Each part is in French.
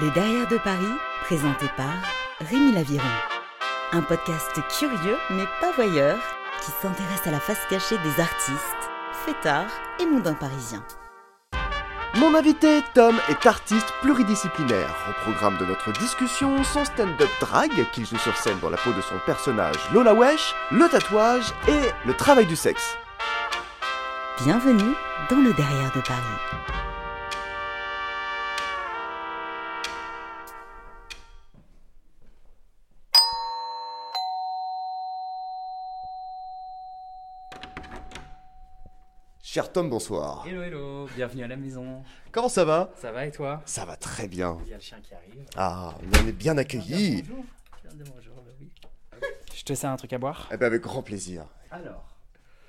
Les Derrière de Paris, présenté par Rémi Laviron. Un podcast curieux mais pas voyeur qui s'intéresse à la face cachée des artistes, fêtards et mondains parisiens. Mon invité, Tom, est artiste pluridisciplinaire. Au programme de notre discussion, son stand-up drag qu'il joue sur scène dans la peau de son personnage Lola Wesh, le tatouage et le travail du sexe. Bienvenue dans le Derrière de Paris. Cher Tom, bonsoir. Hello, hello, bienvenue à la maison. Comment ça va? Ça va et toi? Ça va très bien. Il y a le chien qui arrive. Ah, on est bien accueillis. Bonjour. Viens de bonjour, bah oui. Je te sers un truc à boire Eh ben avec grand plaisir. Alors,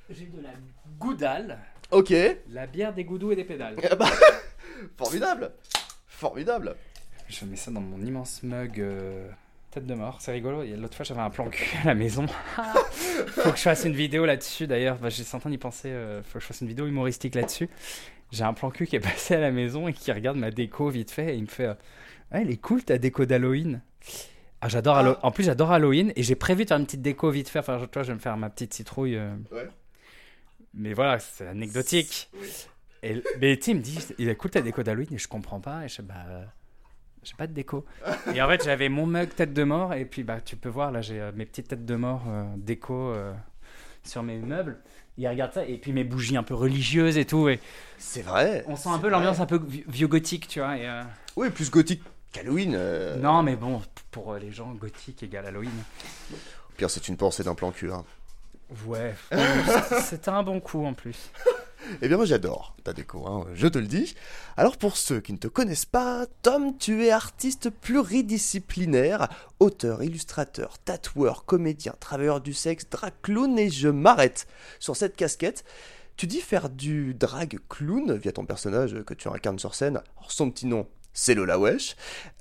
j'ai de la goudale, Ok. la bière des goudous et des pédales. Eh ben, formidable. Formidable. Je mets ça dans mon immense mug euh, tête de mort. C'est rigolo, l'autre fois j'avais un plan cul à la maison. faut que je fasse une vidéo là-dessus d'ailleurs. Bah, J'ai en train d'y penser, euh, faut que je fasse une vidéo humoristique là-dessus. J'ai un plan cul qui est passé à la maison et qui regarde ma déco vite fait et il me fait euh, elle est cool ta déco d'Halloween. Ah, j'adore Hallo- En plus, j'adore Halloween et j'ai prévu de faire une petite déco vite fait. Enfin, vois, je vais me faire ma petite citrouille. euh. Ouais. Mais voilà, c'est anecdotique. Et, mais tu sais, il me dit Il est cool ta déco d'Halloween et je comprends pas. Et je sais, bah. J'ai pas de déco. Et en fait, j'avais mon mug tête de mort. Et puis, bah, tu peux voir, là, j'ai euh, mes petites têtes de mort euh, déco euh, sur mes meubles. Il regarde ça. Et puis, mes bougies un peu religieuses et tout. Et C'est vrai. on sent un peu l'ambiance un peu vi- vieux gothique, tu vois. Et, euh, Oui, plus gothique qu'Halloween. euh, Non, mais bon, pour les gens, gothique égale Halloween. Au pire, c'est une pensée d'un plan cul. Hein. Ouais, c'était un bon coup en plus. Eh bien, moi j'adore ta déco, hein, je te le dis. Alors, pour ceux qui ne te connaissent pas, Tom, tu es artiste pluridisciplinaire, auteur, illustrateur, tatoueur, comédien, travailleur du sexe, drag clown, et je m'arrête sur cette casquette. Tu dis faire du drag clown via ton personnage que tu incarnes sur scène. Alors, son petit nom, c'est Lola Wesh.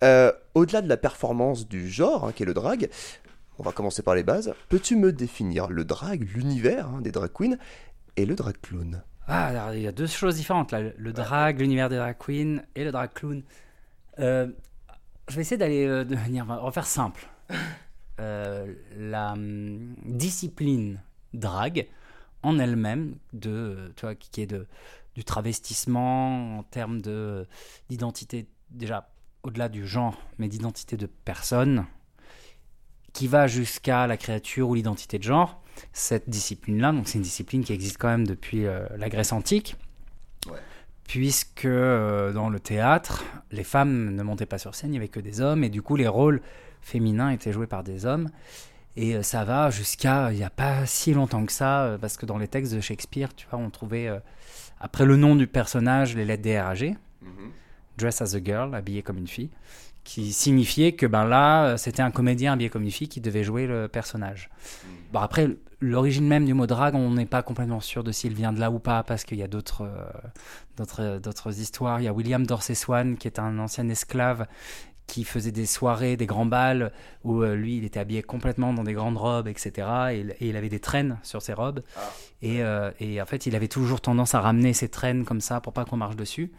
Euh, Au-delà de la performance du genre, hein, qui est le drag, on va commencer par les bases. Peux-tu me définir le drag, l'univers hein, des drag queens, et le drag clown? Ah, alors, il y a deux choses différentes là. Le drag, l'univers des drag queens et le drag clown. Euh, je vais essayer d'aller euh, de venir, on va faire simple. Euh, la hum, discipline drag en elle-même, de, euh, tu vois, qui est de, du travestissement en termes de d'identité, déjà au-delà du genre, mais d'identité de personne, qui va jusqu'à la créature ou l'identité de genre cette discipline-là. Donc c'est une discipline qui existe quand même depuis euh, la Grèce antique. Ouais. Puisque euh, dans le théâtre, les femmes ne montaient pas sur scène, il n'y avait que des hommes, et du coup les rôles féminins étaient joués par des hommes. Et euh, ça va jusqu'à il n'y a pas si longtemps que ça, parce que dans les textes de Shakespeare, tu vois, on trouvait après le nom du personnage les lettres DRAG, Dress as a Girl, habillé comme une fille, qui signifiait que ben là, c'était un comédien habillé comme une fille qui devait jouer le personnage. Bon, après, l'origine même du mot drag, on n'est pas complètement sûr de s'il vient de là ou pas, parce qu'il y a d'autres euh, d'autres d'autres histoires. Il y a William Dorsey Swan, qui est un ancien esclave qui faisait des soirées, des grands bals, où euh, lui, il était habillé complètement dans des grandes robes, etc. Et, il- et il avait des traînes sur ses robes. Et, euh, et en fait, il avait toujours tendance à ramener ses traînes comme ça pour pas qu'on marche dessus.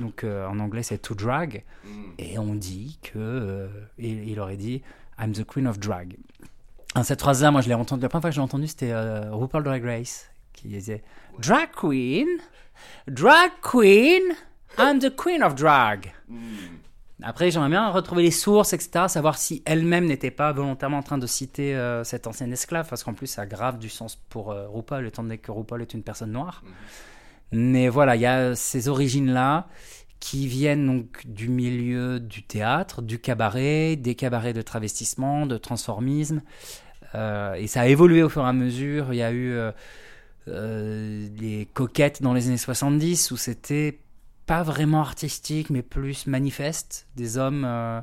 Donc euh, en anglais, c'est to drag. Et on dit que. euh, il, il aurait dit I'm the queen of drag. Cette phrase-là, moi, je l'ai entendue. La première fois que je l'ai entendue, c'était euh, RuPaul Drag Race qui disait Drag queen, drag queen, I'm the queen of drag. Après, j'aimerais bien retrouver les sources, etc., savoir si elle-même n'était pas volontairement en train de citer euh, cet ancien esclave, parce qu'en plus, ça a grave du sens pour euh, RuPaul, étant donné que RuPaul est une personne noire. Mais voilà, il y a ces origines-là qui viennent donc du milieu du théâtre, du cabaret, des cabarets de travestissement, de transformisme. Euh, et ça a évolué au fur et à mesure. Il y a eu euh, euh, les coquettes dans les années 70 où c'était pas vraiment artistique, mais plus manifeste. Des hommes euh,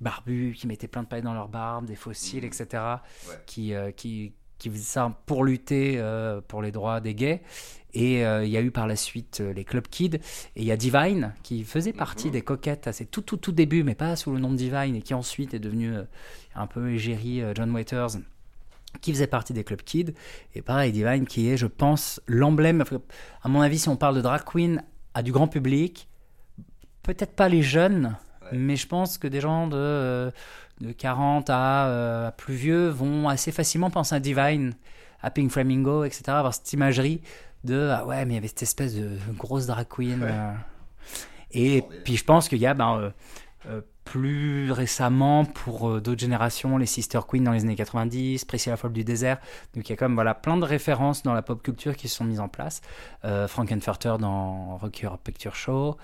barbus qui mettaient plein de paillettes dans leur barbe, des fossiles, etc. Ouais. Qui, euh, qui, qui faisaient ça pour lutter euh, pour les droits des gays. Et euh, il y a eu par la suite euh, les Club Kids. Et il y a Divine qui faisait partie des coquettes à ses tout, tout, tout débuts, mais pas sous le nom de Divine, et qui ensuite est devenu euh, un peu égérie euh, John Waiters qui faisait partie des Club Kids. Et pareil, Divine qui est, je pense, l'emblème. À mon avis, si on parle de drag queen à du grand public, peut-être pas les jeunes, Mais je pense que des gens de, euh, de 40 à, euh, à plus vieux vont assez facilement penser à Divine, à Pink Flamingo, etc. Avoir cette imagerie de ah ouais, mais il y avait cette espèce de grosse drag queen. euh. Et puis je pense qu'il y a ben, euh, plus récemment pour euh, d'autres générations les Sister Queen dans les années 90, Priscilla Folle du désert. Donc il y a comme voilà plein de références dans la pop culture qui se sont mises en place. Euh, Frankenfurter dans Rocky Picture Show.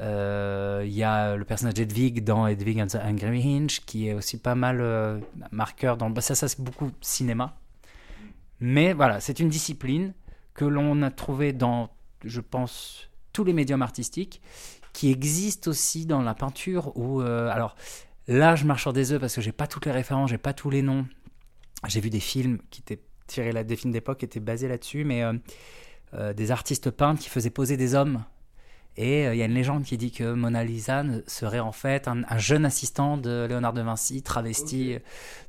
Euh, Il y a le personnage d'Edwig dans Edwig and the Angry Hinge qui est aussi pas mal euh, marqueur dans bah, ça ça c'est beaucoup cinéma. Mais voilà, c'est une discipline que l'on a trouvée dans je pense tous les médiums artistiques qui existe aussi dans la peinture où euh, alors là je marche sur des œufs parce que j'ai pas toutes les références, j'ai pas tous les noms. J'ai vu des films qui étaient tirés là, des films d'époque qui étaient basés là-dessus, mais euh, euh, des artistes peintres qui faisaient poser des hommes. Et il y a une légende qui dit que Mona Lisa serait en fait un, un jeune assistant de Léonard de Vinci, travesti.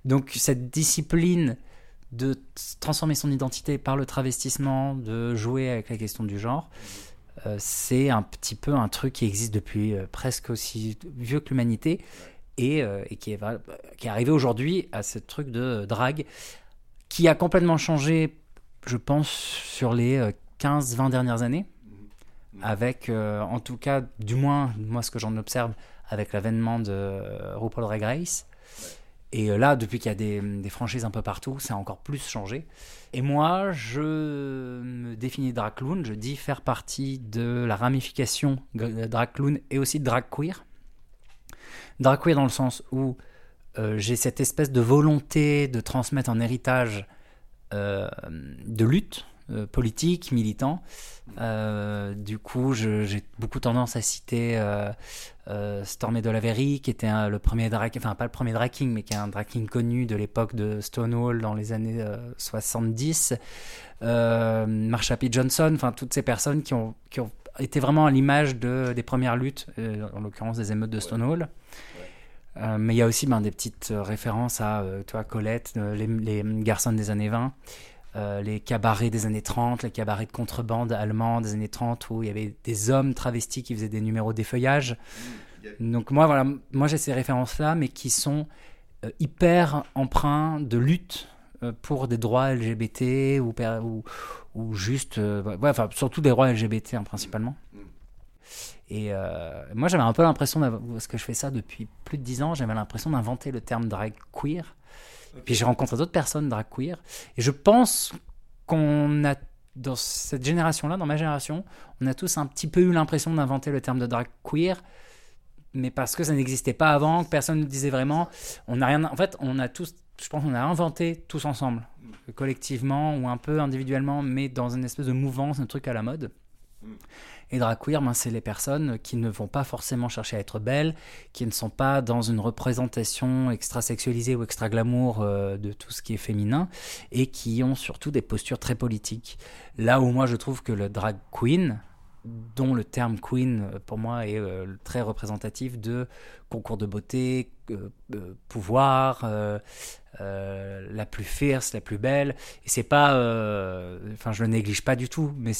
Donc cette discipline de transformer son identité par le travestissement, de jouer avec la question du genre, c'est un petit peu un truc qui existe depuis euh, presque aussi vieux que l'humanité et, euh, et qui, est, va- qui est arrivé aujourd'hui à ce truc de drague qui a complètement changé, je pense, sur les euh, 15-20 dernières années, avec, euh, en tout cas, du moins, moi ce que j'en observe, avec l'avènement de euh, RuPaul Drag Race. Et euh, là, depuis qu'il y a des, franchises un peu partout, ça a encore plus changé. Et moi, je me définis drag clown, je dis faire partie de la ramification clown et aussi drag queer. Drag queer dans le sens où euh, j'ai cette espèce de volonté de transmettre un héritage euh, de lutte euh, politique, militant. Euh, du coup, j'ai beaucoup tendance à citer euh, euh, Stormy Dolavery, qui était un- le premier drag, enfin pas le premier drag king, mais qui est un drag king connu de l'époque de Stonewall dans les années euh, 70. Euh, Marsha P. Johnson, enfin toutes ces personnes qui ont, qui ont été vraiment à l'image de, des premières luttes, en l'occurrence des émeutes de Stonewall. Euh, mais il y a aussi ben, des petites références à, euh, toi, Colette, euh, les, les garçons des années 20, euh, les cabarets des années 30, les cabarets de contrebande allemands des années 30, où il y avait des hommes travestis qui faisaient des numéros d'effeuillage. Donc moi, voilà, moi j'ai ces références-là, mais qui sont euh, hyper empreints de lutte euh, pour des droits LGBT ou, juste, enfin surtout des droits LGBT hein, principalement. Et moi j'avais un peu l'impression, parce que je fais ça depuis plus de 10 ans, j'avais l'impression d'inventer le terme drag queer. Puis j'ai rencontré d'autres personnes drag queer. Et je pense qu'on a, dans cette génération-là, dans ma génération, on a tous un petit peu eu l'impression d'inventer le terme de drag queer mais parce que ça n'existait pas avant, que personne ne disait vraiment. On n'a rien. En fait, on a tous. Je pense qu'on a inventé tous ensemble, collectivement ou un peu individuellement, mais dans une espèce de mouvance, un truc à la mode. Et drag queer, ben, c'est les personnes qui ne vont pas forcément chercher à être belles, qui ne sont pas dans une représentation extra-sexualisée ou extra-glamour euh, de tout ce qui est féminin, et qui ont surtout des postures très politiques. Là où moi je trouve que le drag queen, dont le terme queen euh, pour moi est euh, très représentatif de concours de beauté, pouvoir, la plus fierce, la plus belle. Et c'est pas, enfin je le néglige pas du tout, mais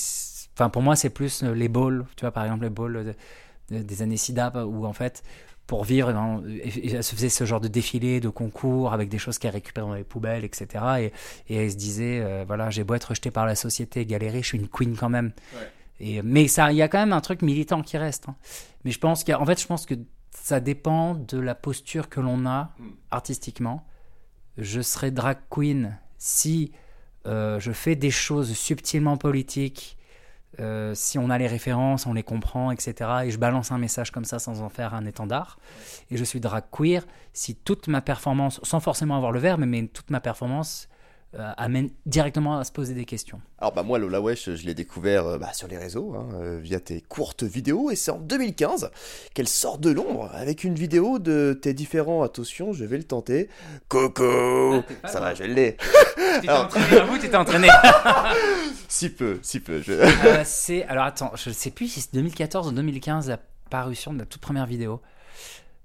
enfin pour moi c'est plus euh, les balls, tu vois par exemple les balls de- de- des années SIDA où en fait pour vivre, eh ben, elle se faisait ce genre de défilé, de concours avec des choses qu'elle récupérait dans les poubelles, etc. Et, et elle se disait, euh, voilà, j'ai beau être rejetée par la société, galérer, je suis une queen quand même. Et, mais ça, il y a quand même un truc militant qui reste. hein. Mais je pense qu'en fait, je pense que ça dépend de la posture que l'on a artistiquement. Je serais drag queen si euh, je fais des choses subtilement politiques, euh, si on a les références, on les comprend, etc. Et je balance un message comme ça sans en faire un étendard. Et je suis drag queer si toute ma performance, sans forcément avoir le verbe, mais toute ma performance euh, amène directement à se poser des questions. Alors bah moi Lola Wesh, je l'ai découvert euh, bah, sur les réseaux, hein, euh, via tes courtes vidéos, et c'est en 2015 qu'elle sort de l'ombre avec une vidéo de tes différents, attention, je vais le tenter, Coco Ah, Ça va, je l'ai Tu t'es entraîné, j'avoue, tu t'es entraîné. Si peu, si peu, je... Euh, c'est alors attends, je sais plus si c'est 2014 ou 2015 la parution de la toute première vidéo.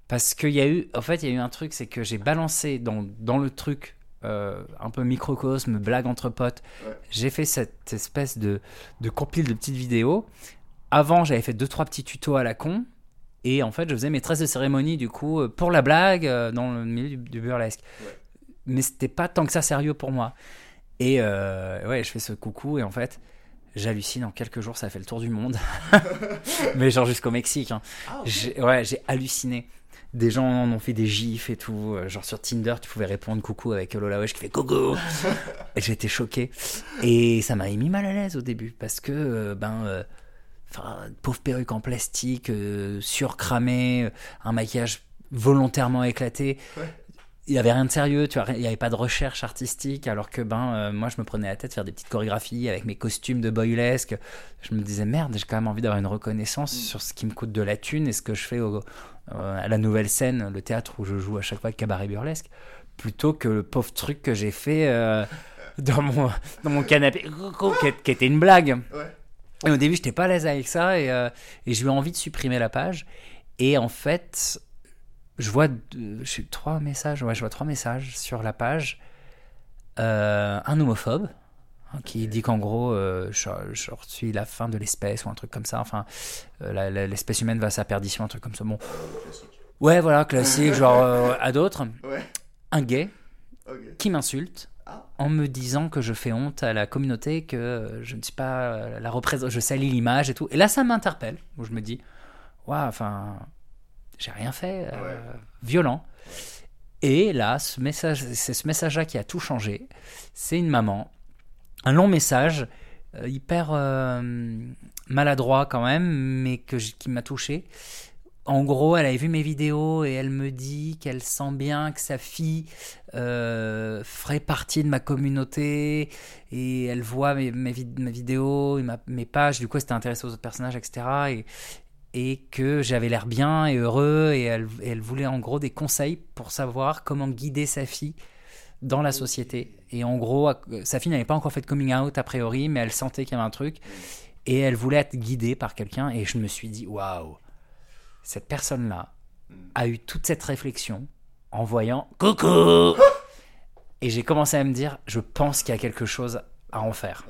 Parce qu'il y a eu, en fait, il y a eu un truc, c'est que j'ai balancé dans, dans le truc euh, un peu microcosme, blague entre potes. Ouais. J'ai fait cette espèce de, de compile de petites vidéos. Avant, j'avais fait deux trois petits tutos à la con. Et en fait, je faisais maîtresse de cérémonie, du coup, euh, pour la blague, dans le milieu du, du burlesque. Ouais. Mais c'était pas tant que ça sérieux pour moi. Et euh, ouais, je fais ce coucou, et en fait, j'hallucine. En quelques jours, ça a fait le tour du monde. Mais genre jusqu'au Mexique. hein. Ah, Ouais, j'ai halluciné. Des gens en ont fait des gifs et tout. Euh, Genre sur Tinder, tu pouvais répondre coucou avec Lola Wesh qui fait coucou. et j'étais choqué. Et ça m'a mis mal à l'aise au début parce que, euh, ben, euh, pauvre perruque en plastique, euh, surcramée, un maquillage volontairement éclaté. Ouais. Il y avait rien de sérieux, tu vois, il n'y avait pas de recherche artistique, alors que ben euh, moi je me prenais la tête faire des petites chorégraphies avec mes costumes de boylesque. Je me disais merde, j'ai quand même envie d'avoir une reconnaissance sur ce qui me coûte de la thune et ce que je fais au- euh, à la nouvelle scène, le théâtre où je joue à chaque fois cabaret burlesque, plutôt que le pauvre truc que j'ai fait euh, dans mon dans mon canapé, qui, était une blague. Ouais. Et au début, j'étais pas à l'aise avec ça et, et j'ai eu envie de supprimer la page. Et en fait, je vois deux- je sais, trois messages. Ouais, je vois trois messages sur la page. Euh, un homophobe hein, qui dit qu'en gros, euh, je, je suis la fin de l'espèce ou un truc comme ça. Enfin, euh, l'espèce humaine va à sa perdition, un truc comme ça. Bon, ouais, voilà, classique, genre à d'autres. Ouais. Un gay qui m'insulte Ah. en me disant que je fais honte à la communauté, que je ne suis pas la représentante, je salis l'image et tout. Et là, ça m'interpelle, où je me dis, waouh, enfin, j'ai rien fait, euh, Ouais. violent. Et là, ce message, c'est ce message-là qui a tout changé. C'est une maman, un long message, euh, hyper euh, maladroit quand même, mais que qui m'a touché. En gros, elle avait vu mes vidéos et elle me dit qu'elle sent bien que sa fille euh, ferait partie de ma communauté et elle voit mes, mes, vid- mes vidéos et ma- mes pages. Du coup, elle s'était intéressée aux autres personnages, etc. Et, et que j'avais l'air bien et heureux et elle, elle voulait en gros des conseils pour savoir comment guider sa fille dans la société. Et en gros, sa fille n'avait pas encore fait de coming out a priori, mais elle sentait qu'il y avait un truc et elle voulait être guidée par quelqu'un. Et je me suis dit, waouh, cette personne-là a eu toute cette réflexion en voyant coucou. Et j'ai commencé à me dire, je pense qu'il y a quelque chose à en faire.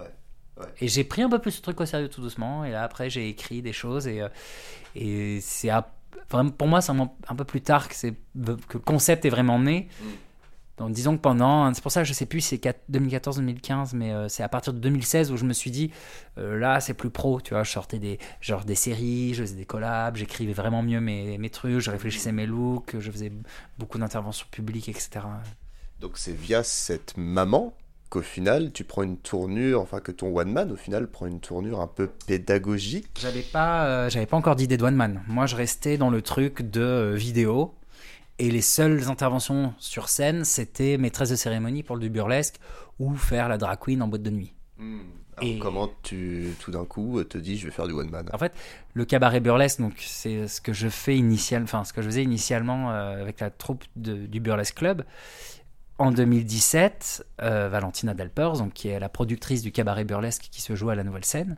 Ouais. Et j'ai pris un peu plus ce truc au sérieux tout doucement. Et là, après, j'ai écrit des choses. Et, euh, et c'est vraiment, pour moi, c'est un, un peu plus tard que, c'est- que le concept est vraiment né. Donc, disons que pendant, c'est pour ça que je sais plus si c'est 2014-2015, mais euh, c'est à partir de 2016 où je me suis dit, euh, là c'est plus pro, tu vois, je sortais des, genre des séries, je faisais des collabs, j'écrivais vraiment mieux mes, mes trucs, je réfléchissais mes looks, je faisais beaucoup d'interventions publiques, etc. Donc c'est via cette maman qu'au final tu prends une tournure, enfin que ton one man au final prend une tournure un peu pédagogique. J'avais pas, euh, j'avais pas encore d'idée de one man. Moi, je restais dans le truc de euh, vidéo. Et les seules interventions sur scène, c'était maîtresse de cérémonie pour le du burlesque ou faire la drag queen en boîte de nuit. Alors, Et- comment tu tout d'un coup te dis je vais faire du one man? En fait, le cabaret burlesque, donc c'est ce que je fais initialement, enfin ce que je faisais initialement euh, avec la troupe de- du Burlesque Club. En 2017, euh, Valentina Delpers, donc qui est la productrice du cabaret burlesque qui se joue à la Nouvelle Scène,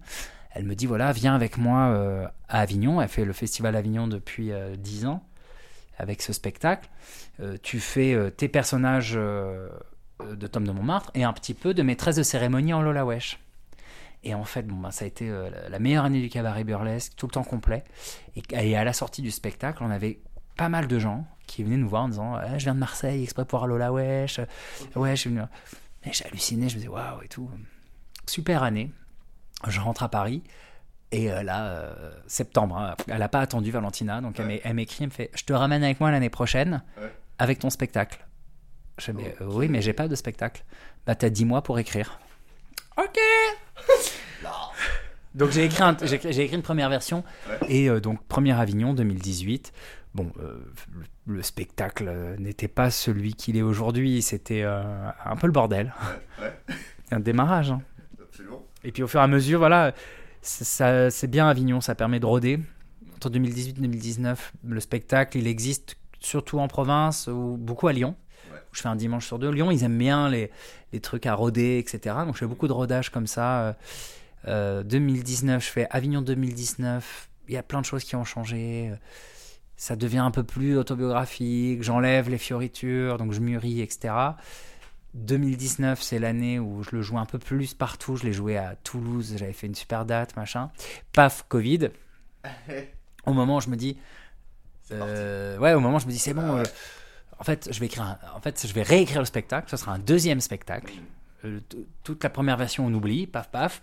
elle me dit voilà, viens avec moi euh, à Avignon. Elle fait le festival Avignon depuis euh, 10 ans avec ce spectacle. Euh, tu fais euh, tes personnages euh, de Tom de Montmartre et un petit peu de maîtresse de cérémonie en Lola Wesh. Et en fait, bon, ben, ça a été euh, la- la meilleure année du cabaret burlesque, tout le temps complet. Et, et à la sortie du spectacle, on avait pas mal de gens qui venaient nous voir en disant Ah, Je viens de Marseille exprès pour voir Lola Wesh. Ouais, je suis venu. Et j'ai halluciné, je me disais Waouh et tout. Super année. Je rentre à Paris. Et euh, là, euh, septembre, hein, elle n'a pas attendu Valentina, donc elle m'é- elle m'écrit, elle me fait Je te ramène avec moi l'année prochaine Ouais. avec ton spectacle. Je fais, mais, euh, Oui, mais j'ai pas de spectacle. Bah, t'as 10 mois pour écrire. Ok Donc j'ai écrit, un- j'ai écrit- j'ai écrit une première version, et euh, donc première Avignon 2018. Bon, euh, le, le spectacle euh, n'était pas celui qu'il est aujourd'hui, c'était euh, un peu le bordel. un démarrage. hein. Absolument. Et puis au fur et à mesure, voilà, c'est- ça, c'est bien Avignon, ça permet de rôder. Entre 2018 et 2019, le spectacle, il existe surtout en province ou beaucoup à Lyon. Ouais. Je fais un dimanche sur deux. Lyon, ils aiment bien les, les trucs à rôder, etc. Donc je fais beaucoup de rodage comme ça. Euh, euh, 2019, je fais Avignon 2019. Il y a plein de choses qui ont changé. Ça devient un peu plus autobiographique. J'enlève les fioritures, donc je mûris, etc. 2019, c'est l'année où je le joue un peu plus partout. Je l'ai joué à Toulouse, j'avais fait une super date, machin. Paf, Covid. Au moment où je me dis, Euh, ouais, au moment, je me dis, c'est bon. euh, en fait, je vais écrire. un- en fait, je vais réécrire le spectacle. Ce sera un deuxième spectacle. Euh, toute la première version, on oublie. Paf, paf.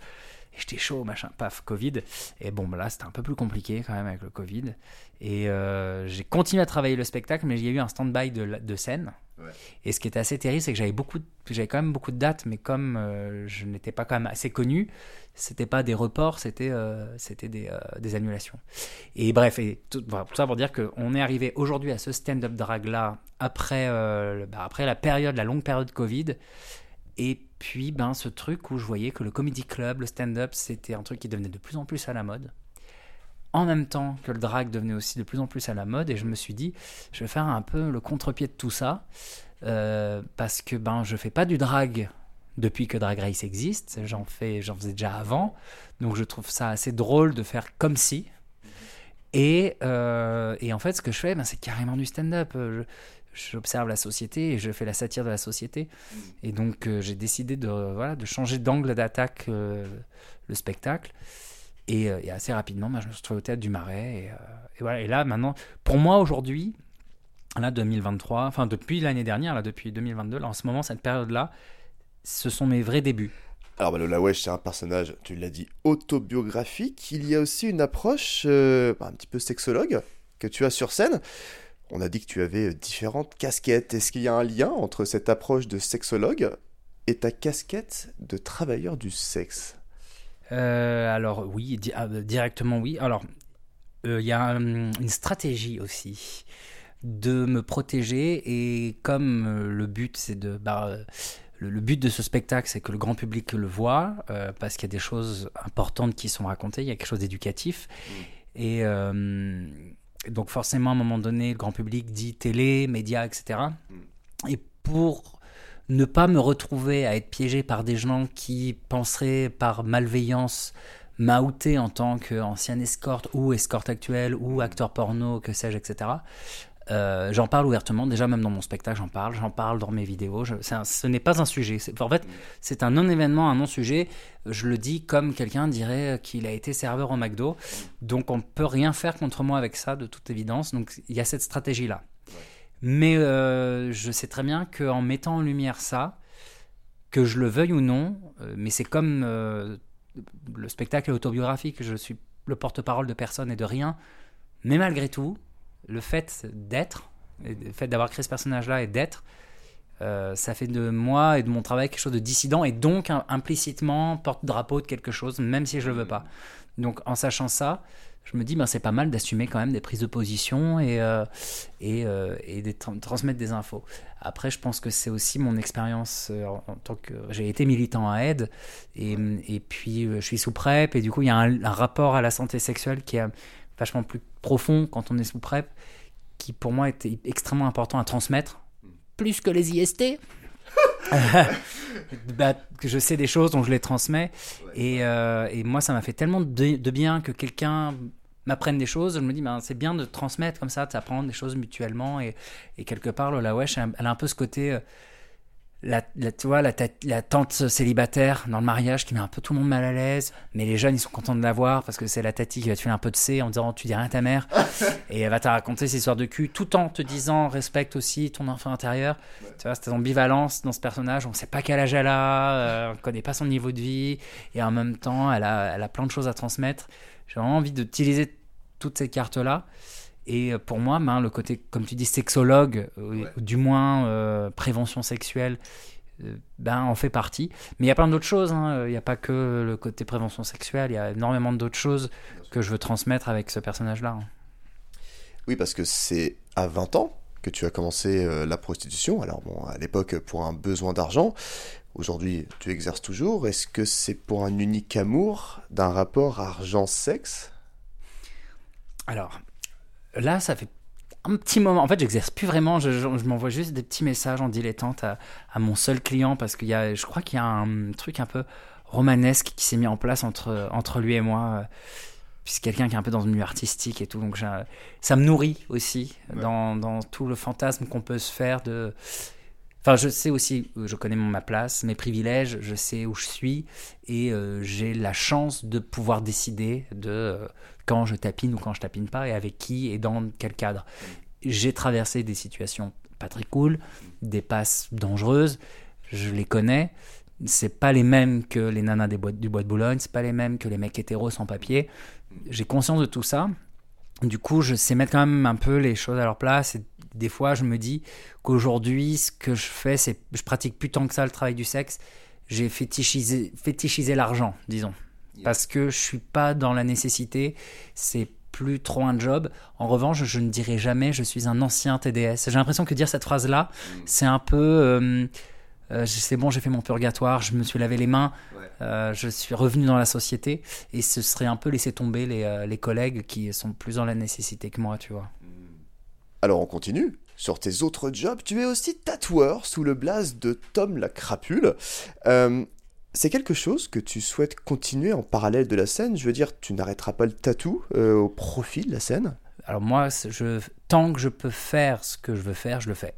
Et j'étais chaud, machin, paf, Covid. Et bon, bah là, c'était un peu plus compliqué quand même avec le Covid. Et euh, j'ai continué à travailler le spectacle, mais il y a eu un stand-by de, scène. Ouais. Et ce qui était assez terrible, c'est que j'avais beaucoup, de- j'avais quand même beaucoup de dates, mais comme euh, je n'étais pas quand même assez connu, c'était pas des reports, c'était euh, c'était des, des annulations. Et bref, et tout, voilà, tout ça pour dire qu'on est arrivé aujourd'hui à ce stand-up drag là après, bah, après la période, la longue période Covid. Et puis, ben, ce truc où je voyais que le comedy club, le stand-up, c'était un truc qui devenait de plus en plus à la mode. En même temps que le drag devenait aussi de plus en plus à la mode, et je me suis dit, je vais faire un peu le contre-pied de tout ça, euh, parce que ben, je fais pas du drag depuis que Drag Race existe, j'en fais, j'en faisais déjà avant, donc je trouve ça assez drôle de faire comme si. Et, euh, en fait, ce que je fais, ben, c'est carrément du stand-up. Euh, J'observe la société et je fais la satire de la société. Et donc, euh, j'ai décidé de, voilà, de changer d'angle d'attaque euh, le spectacle. Et, euh, et assez rapidement, ben, je me suis retrouvé au théâtre du Marais. Et, et voilà. Et là, maintenant, pour moi, aujourd'hui, là, 2023, enfin, depuis l'année dernière, là, depuis 2022, là, en ce moment, cette période-là, ce sont mes vrais débuts. Alors, bah, Lola Wesh, c'est un personnage, tu l'as dit, autobiographique. Il y a aussi une approche euh, un petit peu sexologue que tu as sur scène. On a dit que tu avais euh, différentes casquettes. Est-ce qu'il y a un lien entre cette approche de sexologue et ta casquette de travailleur du sexe? Euh, alors oui, di- ah, euh, directement oui. Alors euh, il y a hum, une stratégie aussi de me protéger et comme euh, le but c'est de bah, le, but de ce spectacle c'est que le grand public le voit euh, parce qu'il y a des choses importantes qui sont racontées, il y a quelque chose d'éducatif et euh, donc forcément à un moment donné le grand public dit télé, médias, etc. Et pour ne pas me retrouver à être piégé par des gens qui penseraient par malveillance m'outer en tant qu'ancienne escorte ou escorte actuelle ou acteur porno, que sais-je, etc. Euh, j'en parle ouvertement, déjà même dans mon spectacle j'en parle, j'en parle dans mes vidéos, ce n'est pas un sujet, en fait c'est un non-événement, un non-sujet, je le dis comme quelqu'un dirait qu'il a été serveur au McDo, donc on ne peut rien faire contre moi avec ça de toute évidence, donc il y a cette stratégie-là. Mais euh, je sais très bien qu'en mettant en lumière ça, que je le veuille ou non, euh, mais c'est comme le spectacle autobiographique, je suis le porte-parole de personne et de rien, mais malgré tout, le fait d'être, le fait d'avoir créé ce personnage-là et d'être, euh, ça fait de moi et de mon travail quelque chose de dissident et donc im- implicitement porte-drapeau de quelque chose, même si je le veux pas. Donc en sachant ça, je me dis ben c'est pas mal d'assumer quand même des prises de position et euh, et, euh, et de tra- transmettre des infos. Après, je pense que c'est aussi mon expérience euh, en, en tant que j'ai été militant à aide et, et puis je suis sous PrEP et du coup il y a un, un rapport à la santé sexuelle qui est vachement plus profond quand on est sous PrEP qui pour moi était extrêmement important à transmettre plus que les IST. bah, que je sais des choses dont je les transmets. Et, euh, et moi ça m'a fait tellement de, de bien que quelqu'un m'apprenne des choses. Je me dis ben, c'est bien de transmettre comme ça d'apprendre des choses mutuellement. Et, et quelque part Lola Wesh elle elle a un peu ce côté euh, la, la- tu vois la, ta- la tante célibataire dans le mariage qui met un peu tout le monde mal à l'aise mais les jeunes ils sont contents de la voir parce que c'est la tati qui va te filer un peu de C en disant tu dis rien à ta mère. Et elle va te raconter ses histoires de cul tout en te disant respecte aussi ton enfant intérieur. Tu vois cette ambivalence dans ce personnage. On sait pas quel âge elle a euh, on connaît pas son niveau de vie. Et en même temps elle a, elle a plein de choses à transmettre. J'ai vraiment envie d'utiliser toutes ces cartes là et euh, pour moi, ben, le côté, comme tu dis, sexologue, euh, ou du moins euh, prévention sexuelle, euh, ben, en fait partie. Mais il y a plein d'autres choses. hein. Il n'y a pas que le côté prévention sexuelle. Il y a énormément d'autres choses que je veux transmettre avec ce personnage-là. hein. Oui, parce que c'est à 20 ans que tu as commencé euh, la prostitution. Alors bon, à l'époque pour un besoin d'argent. Aujourd'hui, tu exerces toujours. Est-ce que c'est pour un unique amour d'un rapport argent-sexe? Alors, là, ça fait un petit moment. En fait, j'exerce plus vraiment. Je, je- je m'envoie juste des petits messages en dilettante à, à mon seul client parce qu'il y a, je crois qu'il y a un truc un peu romanesque qui s'est mis en place entre, entre lui et moi. euh, Puis c'est quelqu'un qui est un peu dans le milieu artistique et tout. Donc, ça me nourrit aussi Ouais. dans, dans tout le fantasme qu'on peut se faire de Enfin, je sais aussi, euh, je connais ma place, mes privilèges, je sais où je suis et euh, j'ai la chance de pouvoir décider de euh, quand je tapine ou quand je tapine pas et avec qui et dans quel cadre. J'ai traversé des situations pas très cool, des passes dangereuses, je les connais. C'est pas les mêmes que les nanas du bois de Boulogne, c'est pas les mêmes que les mecs hétéros sans papier. J'ai conscience de tout ça. Du coup, je sais mettre quand même un peu les choses à leur place. Et des fois, je me dis qu'aujourd'hui, ce que je fais, c'est je pratique plus tant que ça le travail du sexe. J'ai fétichisé, fétichisé l'argent, disons. Parce que je suis pas dans la nécessité. C'est plus trop un job. En revanche, je ne dirai jamais je suis un ancien TDS. J'ai l'impression que dire cette phrase-là, c'est un peu. euh, euh, c'est bon, j'ai fait mon purgatoire, je me suis lavé les mains, euh, je suis revenu dans la société, et ce serait un peu laisser tomber les, les collègues qui sont plus dans la nécessité que moi, tu vois. Alors on continue. Sur tes autres jobs, tu es aussi tatoueur sous le blaze de Tom la crapule. Euh, c'est quelque chose que tu souhaites continuer en parallèle de la scène? Je veux dire, tu n'arrêteras pas le tatou euh, au profit de la scène? Alors moi, je, tant que je peux faire ce que je veux faire, je le fais.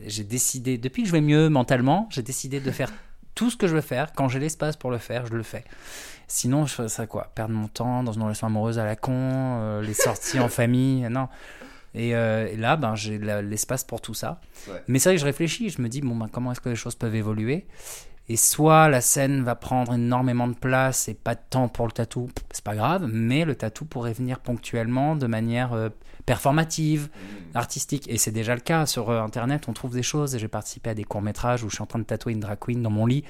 J'ai décidé, depuis que je vais mieux mentalement, j'ai décidé de faire tout ce que je veux faire. Quand j'ai l'espace pour le faire, je le fais. Sinon, je ferais ça quoi? Perdre mon temps dans une relation amoureuse à la con, euh, les sorties en famille, non. Et, euh, et là, ben, j'ai l'espace pour tout ça. Ouais. Mais c'est vrai que je réfléchis, je me dis, bon, ben, comment est-ce que les choses peuvent évoluer? Et soit la scène va prendre énormément de place et pas de temps pour le tatou, c'est pas grave, mais le tatou pourrait venir ponctuellement de manière euh, performative, artistique. Et c'est déjà le cas. Sur euh, Internet, on trouve des choses. J'ai participé à des courts-métrages où je suis en train de tatouer une drag queen dans mon lit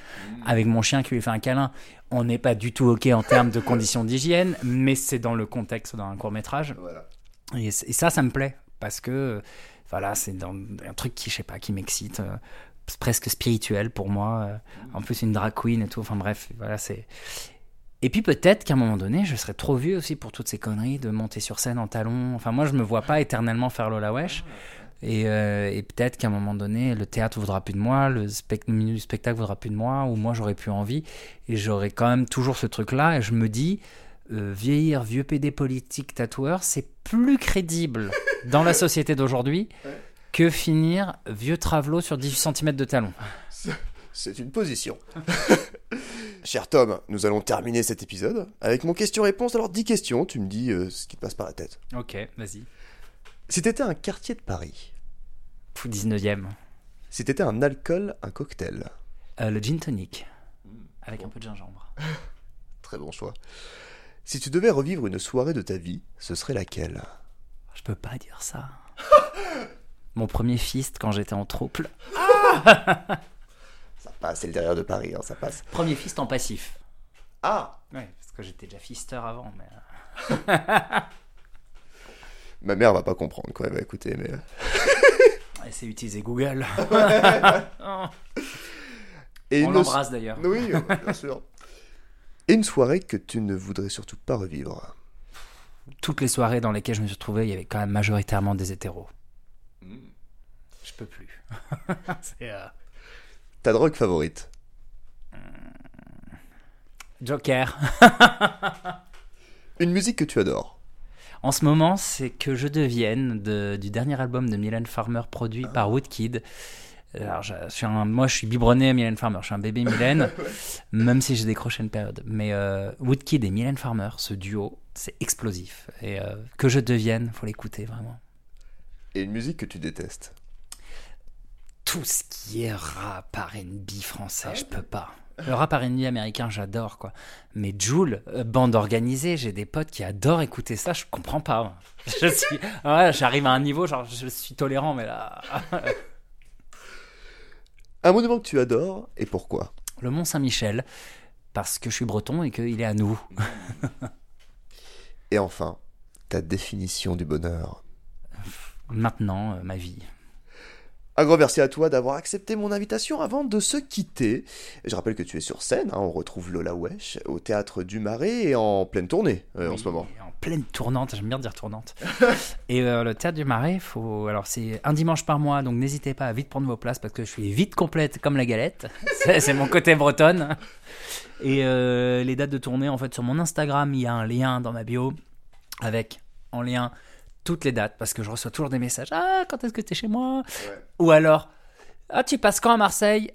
avec mon chien qui lui fait un câlin. On n'est pas du tout OK en termes de conditions d'hygiène, mais c'est dans le contexte d'un court-métrage. Voilà. Et, ça, ça me plaît parce que voilà, c'est un truc qui, je sais pas, qui m'excite, euh, presque spirituel pour moi. euh, en plus, une drag queen et tout. Enfin bref, voilà, c'est. Et puis peut-être qu'à un moment donné, je serais trop vieux aussi pour toutes ces conneries de monter sur scène en talons. Enfin, moi, je me vois pas éternellement faire Lola Wesh. Et, euh, peut-être qu'à un moment donné, le théâtre voudra plus de moi, le, spec- le spectacle voudra plus de moi, ou moi j'aurais plus envie. Et j'aurais quand même toujours ce truc-là. Et je me dis, euh, vieillir vieux PD politique tatoueur, c'est plus crédible dans la société d'aujourd'hui que finir vieux travelot sur 18 cm de talon. C'est une position. Cher Tom, nous allons terminer cet épisode avec mon question-réponse. Alors 10 questions, tu me dis euh, ce qui te passe par la tête. Ok, vas-y. Si t'étais un quartier de Paris, Fou 19e. si t'étais un alcool, un cocktail, Euh, le gin tonic. Avec un peu de gingembre. très bon choix. Si tu devais revivre une soirée de ta vie, ce serait laquelle? Je peux pas dire ça. Mon premier fist quand j'étais en trouble. Ça passe, c'est le derrière de Paris, hein, ça passe. Premier fist en passif. Ah Ouais, parce que j'étais déjà fister avant. Mais... euh, Ma mère va pas comprendre quoi, elle va écouter, mais... euh, Elle sait utiliser Google. Et On l'embrasse d'ailleurs. Oui, euh, bien sûr. Et une soirée que tu ne voudrais surtout pas revivre Toutes les soirées dans lesquelles je me suis retrouvé, il y avait quand même majoritairement des hétéros. Je peux plus. C'est, euh, Ta drogue favorite? Joker. Une musique que tu adores? En ce moment, c'est que je devienne de- du dernier album de Mylène Farmer produit par Woodkid. Alors, je, je suis un- moi, je suis biberonné à Mylène Farmer. Je suis un bébé Mylène, même si j'ai décroché une période. Mais euh, Woodkid et Mylène Farmer, ce duo, c'est explosif. Et euh, que je devienne, faut l'écouter vraiment. Et une musique que tu détestes? Tout ce qui est rap R&B français, je peux pas. Le rap R&B américain, j'adore quoi. Mais Joule, euh, bande organisée, j'ai des potes qui adorent écouter ça, je comprends pas. Je suis, ouais, j'arrive à un niveau genre je suis tolérant, mais là, Un monument que tu adores et pourquoi? Le Mont Saint-Michel, parce que je suis breton et qu'il est à nous. Et enfin, ta définition du bonheur Maintenant, euh, ma vie. Un grand merci à toi d'avoir accepté mon invitation avant de se quitter. Je rappelle que tu es sur scène, hein, on retrouve Lola Wesh au théâtre du Marais et en pleine tournée euh, en ce moment. En pleine tournante, j'aime bien dire tournante. et euh, le théâtre du Marais, faut... alors c'est un dimanche par mois, donc n'hésitez pas à vite prendre vos places parce que je suis vite complète comme la galette. c'est c'est mon côté bretonne. Et euh, les dates de tournée, en fait, sur mon Instagram, il y a un lien dans ma bio avec en lien toutes les dates parce que je reçois toujours des messages. Ah, quand est-ce que t'es chez moi? Ou alors. Ah, tu passes quand à Marseille?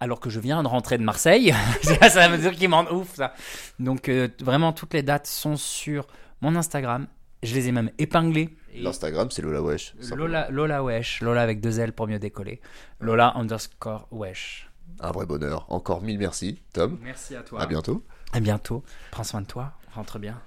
Alors que je viens de rentrer de Marseille, ça veut dire qu'il m'en ouf ça. Donc euh, vraiment toutes les dates sont sur mon Instagram. Je les ai même épinglées. Et L'Instagram, c'est Lola Wesh. Lola, Lola Wesh, Lola avec deux L pour mieux décoller. Lola underscore Wesh. Un vrai bonheur. Encore mille merci, Tom. Merci à toi. À bientôt. À bientôt. Prends soin de toi. Rentre bien.